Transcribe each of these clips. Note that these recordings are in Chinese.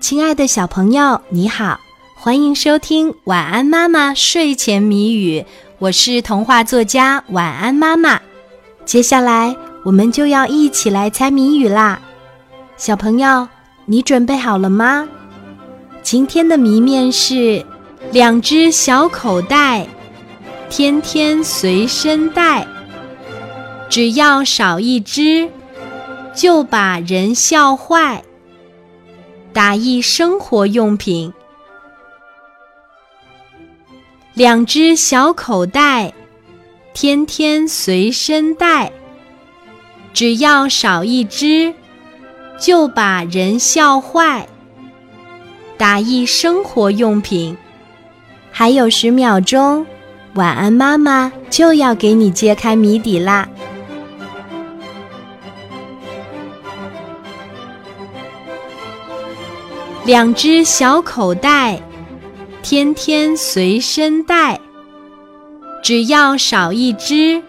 亲爱的小朋友，你好，欢迎收听《晚安妈妈睡前谜语》，我是童话作家晚安妈妈。接下来我们就要一起来猜谜语啦，小朋友，你准备好了吗？今天的谜面是两只小口袋，天天随身带，只要少一只，就把人笑坏。打一生活用品，两只小口袋，天天随身带，只要少一只，就把人笑坏。打一生活用品，还有十秒钟，晚安妈妈就要给你揭开谜底啦。两只小口袋，天天随身带，只要少一只，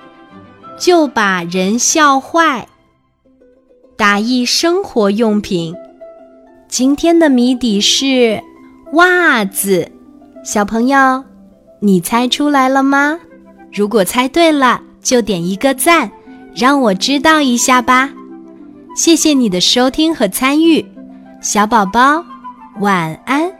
就把人笑坏。打一生活用品，今天的谜底是袜子。小朋友，你猜出来了吗？如果猜对了，就点一个赞，让我知道一下吧。谢谢你的收听和参与，小宝宝。晚安。